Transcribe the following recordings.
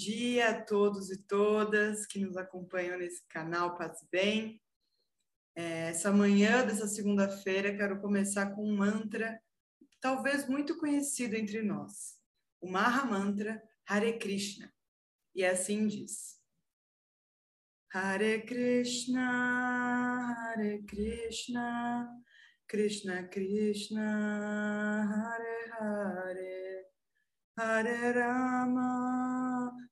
Dia a todos e todas que nos acompanham nesse canal Paz Bem. É, essa manhã dessa segunda-feira quero começar com um mantra talvez muito conhecido entre nós, o Maha Mantra Hare Krishna. E assim diz: Hare Krishna, Hare Krishna, Krishna Krishna, Hare Hare, Hare Rama,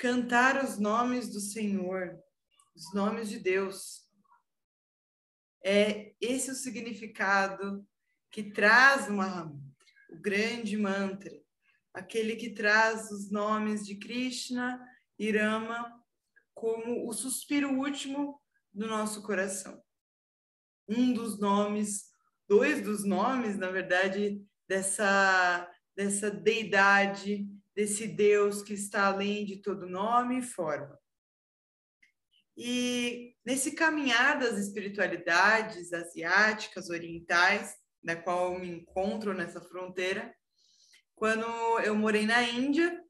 Cantar os nomes do Senhor, os nomes de Deus. É esse o significado que traz uma o grande mantra, aquele que traz os nomes de Krishna e Rama como o suspiro último do nosso coração. Um dos nomes, dois dos nomes, na verdade, dessa, dessa deidade, desse Deus que está além de todo nome e forma. E nesse caminhar das espiritualidades asiáticas, orientais, da qual eu me encontro nessa fronteira, quando eu morei na Índia,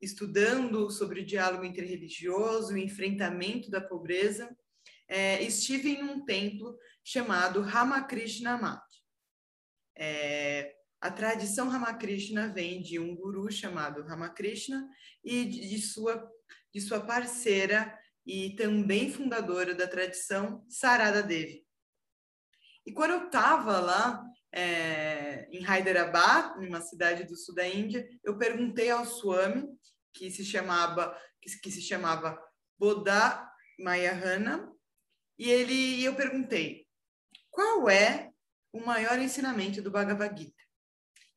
estudando sobre o diálogo interreligioso, o enfrentamento da pobreza, é, estive em um templo chamado Ramakrishna Mat. É, a tradição Ramakrishna vem de um guru chamado Ramakrishna e de, sua, de sua parceira e também fundadora da tradição Sarada Devi. E quando eu estava lá é, em Hyderabad, numa cidade do sul da Índia, eu perguntei ao Swami que se chamava que, que se chamava Bodha Mayahana, e ele e eu perguntei: qual é o maior ensinamento do Bhagavad Gita?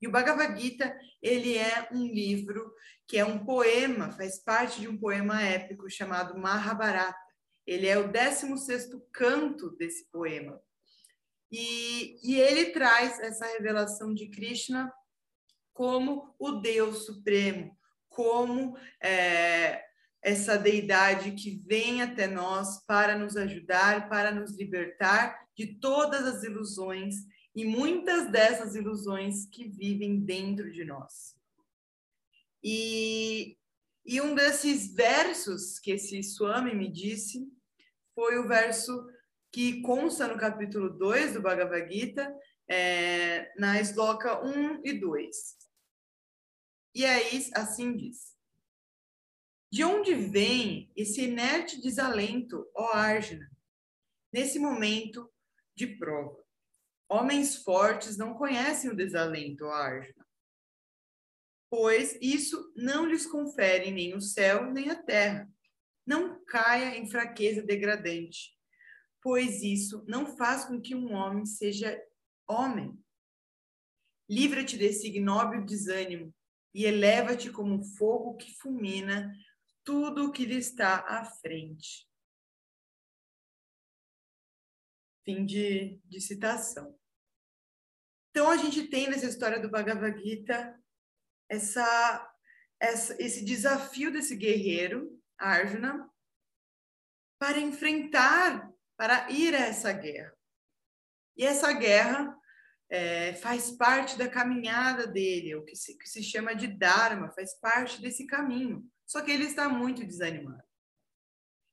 E o Bhagavad Gita, ele é um livro que é um poema, faz parte de um poema épico chamado Mahabharata. Ele é o 16º canto desse poema. E, e ele traz essa revelação de Krishna como o Deus Supremo, como é, essa deidade que vem até nós para nos ajudar, para nos libertar de todas as ilusões e muitas dessas ilusões que vivem dentro de nós. E, e um desses versos que esse Swami me disse foi o verso que consta no capítulo 2 do Bhagavad Gita, é, na esloca 1 e 2. E aí, assim diz: De onde vem esse inerte desalento, ó Arjuna, nesse momento de prova? Homens fortes não conhecem o desalento, Arjuna, pois isso não lhes confere nem o céu nem a terra. Não caia em fraqueza degradante, pois isso não faz com que um homem seja homem. Livra-te desse ignóbil desânimo e eleva-te como um fogo que fulmina tudo o que lhe está à frente. Fim de, de citação. Então, a gente tem nessa história do Bhagavad Gita essa, essa, esse desafio desse guerreiro, Arjuna, para enfrentar, para ir a essa guerra. E essa guerra é, faz parte da caminhada dele, o que se, que se chama de Dharma, faz parte desse caminho. Só que ele está muito desanimado.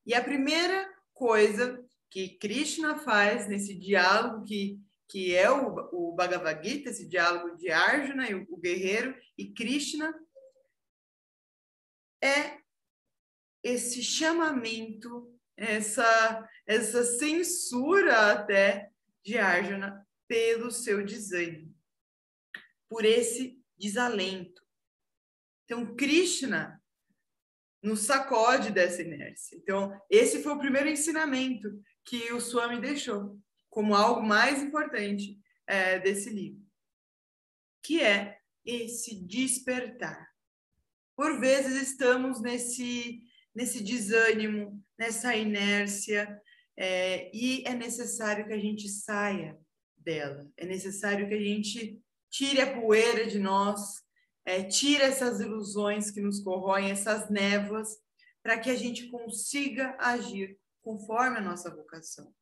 E a primeira coisa que Krishna faz nesse diálogo que, que é o, o Bhagavad Gita, esse diálogo de Arjuna e o, o guerreiro e Krishna, é esse chamamento, essa, essa censura até de Arjuna pelo seu desânimo, por esse desalento. Então, Krishna nos sacode dessa inércia. Então, esse foi o primeiro ensinamento que o Swami deixou como algo mais importante é, desse livro, que é esse despertar. Por vezes estamos nesse, nesse desânimo, nessa inércia, é, e é necessário que a gente saia dela, é necessário que a gente tire a poeira de nós, é, tire essas ilusões que nos corroem, essas névoas, para que a gente consiga agir conforme a nossa vocação.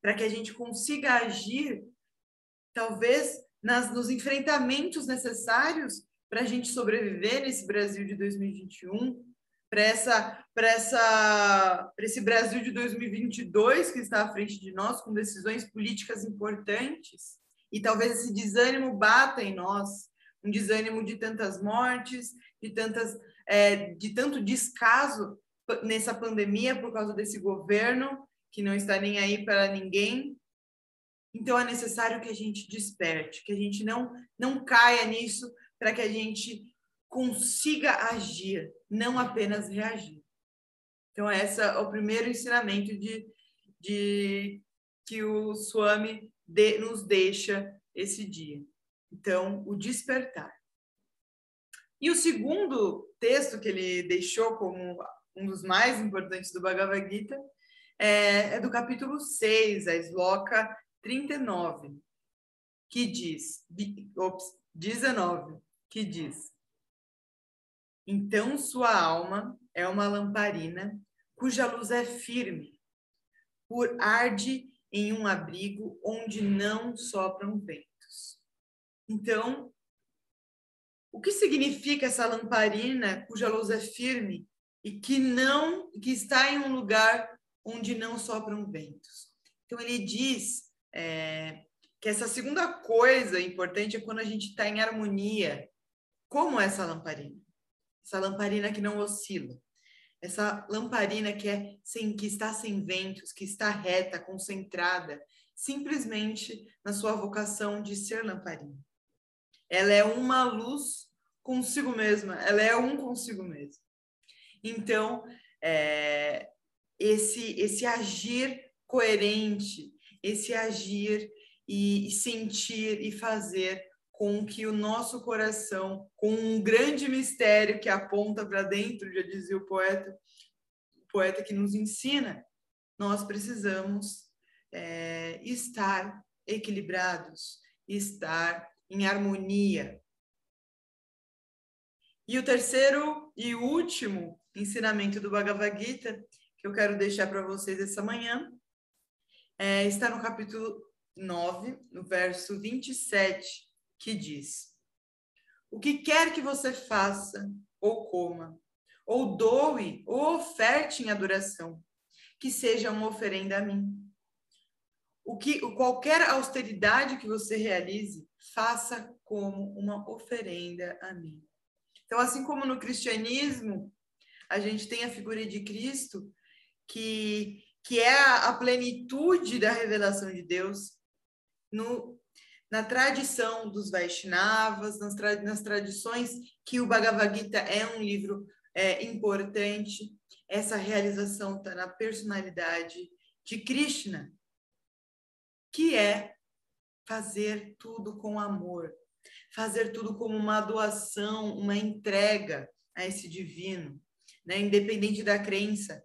Para que a gente consiga agir, talvez, nas, nos enfrentamentos necessários para a gente sobreviver nesse Brasil de 2021, para essa, essa, esse Brasil de 2022 que está à frente de nós com decisões políticas importantes e talvez esse desânimo bata em nós, um desânimo de tantas mortes, de tantas, é, de tanto descaso nessa pandemia por causa desse governo que não está nem aí para ninguém. Então é necessário que a gente desperte, que a gente não não caia nisso, para que a gente consiga agir, não apenas reagir. Então esse é o primeiro ensinamento de, de que o Swami de, nos deixa esse dia. Então, o despertar. E o segundo texto que ele deixou como um dos mais importantes do Bhagavad Gita é, é do capítulo 6, a Sloka 39, que diz, ops, 19, que diz: Então sua alma é uma lamparina cuja luz é firme, por arde em um abrigo onde não sopram ventos. Então, o que significa essa lamparina cuja luz é firme e que não que está em um lugar onde não sopram ventos? Então ele diz é, que essa segunda coisa importante é quando a gente está em harmonia, como essa lamparina, essa lamparina que não oscila essa lamparina que é sem que está sem ventos, que está reta, concentrada, simplesmente na sua vocação de ser lamparina. Ela é uma luz consigo mesma, ela é um consigo mesma. Então, é, esse esse agir coerente, esse agir e, e sentir e fazer com que o nosso coração, com um grande mistério que aponta para dentro, já dizia o poeta, o poeta que nos ensina, nós precisamos é, estar equilibrados, estar em harmonia. E o terceiro e último ensinamento do Bhagavad Gita, que eu quero deixar para vocês essa manhã, é, está no capítulo 9, no verso 27, que diz: O que quer que você faça ou coma, ou doe ou oferte em adoração, que seja uma oferenda a mim. O que qualquer austeridade que você realize, faça como uma oferenda a mim. Então, assim como no cristianismo, a gente tem a figura de Cristo, que, que é a plenitude da revelação de Deus, no na tradição dos Vaishnavas, nas, tra nas tradições que o Bhagavad Gita é um livro é, importante, essa realização está na personalidade de Krishna, que é fazer tudo com amor, fazer tudo como uma doação, uma entrega a esse divino, né? independente da crença.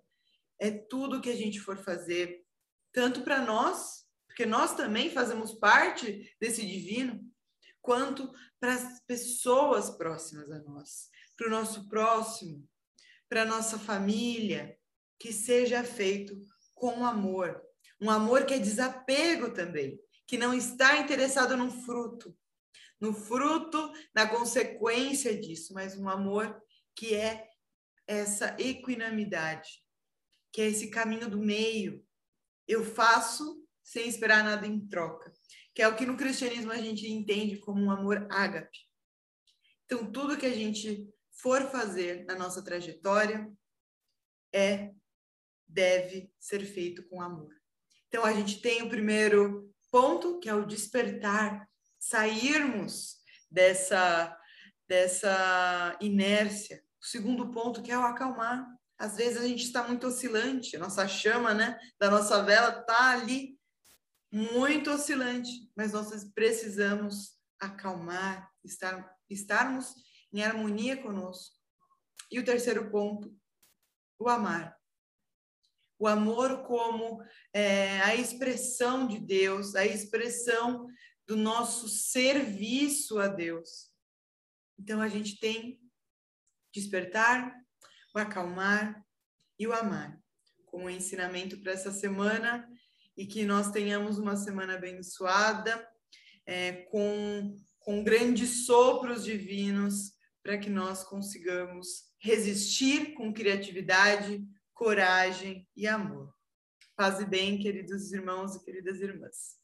É tudo que a gente for fazer, tanto para nós porque nós também fazemos parte desse divino, quanto para as pessoas próximas a nós, para o nosso próximo, para a nossa família, que seja feito com amor. Um amor que é desapego também, que não está interessado no fruto, no fruto, na consequência disso, mas um amor que é essa equinamidade, que é esse caminho do meio. Eu faço sem esperar nada em troca, que é o que no cristianismo a gente entende como um amor ágape. Então, tudo que a gente for fazer na nossa trajetória é deve ser feito com amor. Então, a gente tem o primeiro ponto, que é o despertar, sairmos dessa dessa inércia. O segundo ponto, que é o acalmar. Às vezes a gente está muito oscilante, nossa chama, né, da nossa vela está ali muito oscilante, mas nós precisamos acalmar, estar, estarmos em harmonia conosco. E o terceiro ponto, o amar. O amor como é, a expressão de Deus, a expressão do nosso serviço a Deus. Então a gente tem despertar, o acalmar e o amar como ensinamento para essa semana e que nós tenhamos uma semana abençoada é, com, com grandes sopros divinos para que nós consigamos resistir com criatividade, coragem e amor. Paz e bem, queridos irmãos e queridas irmãs.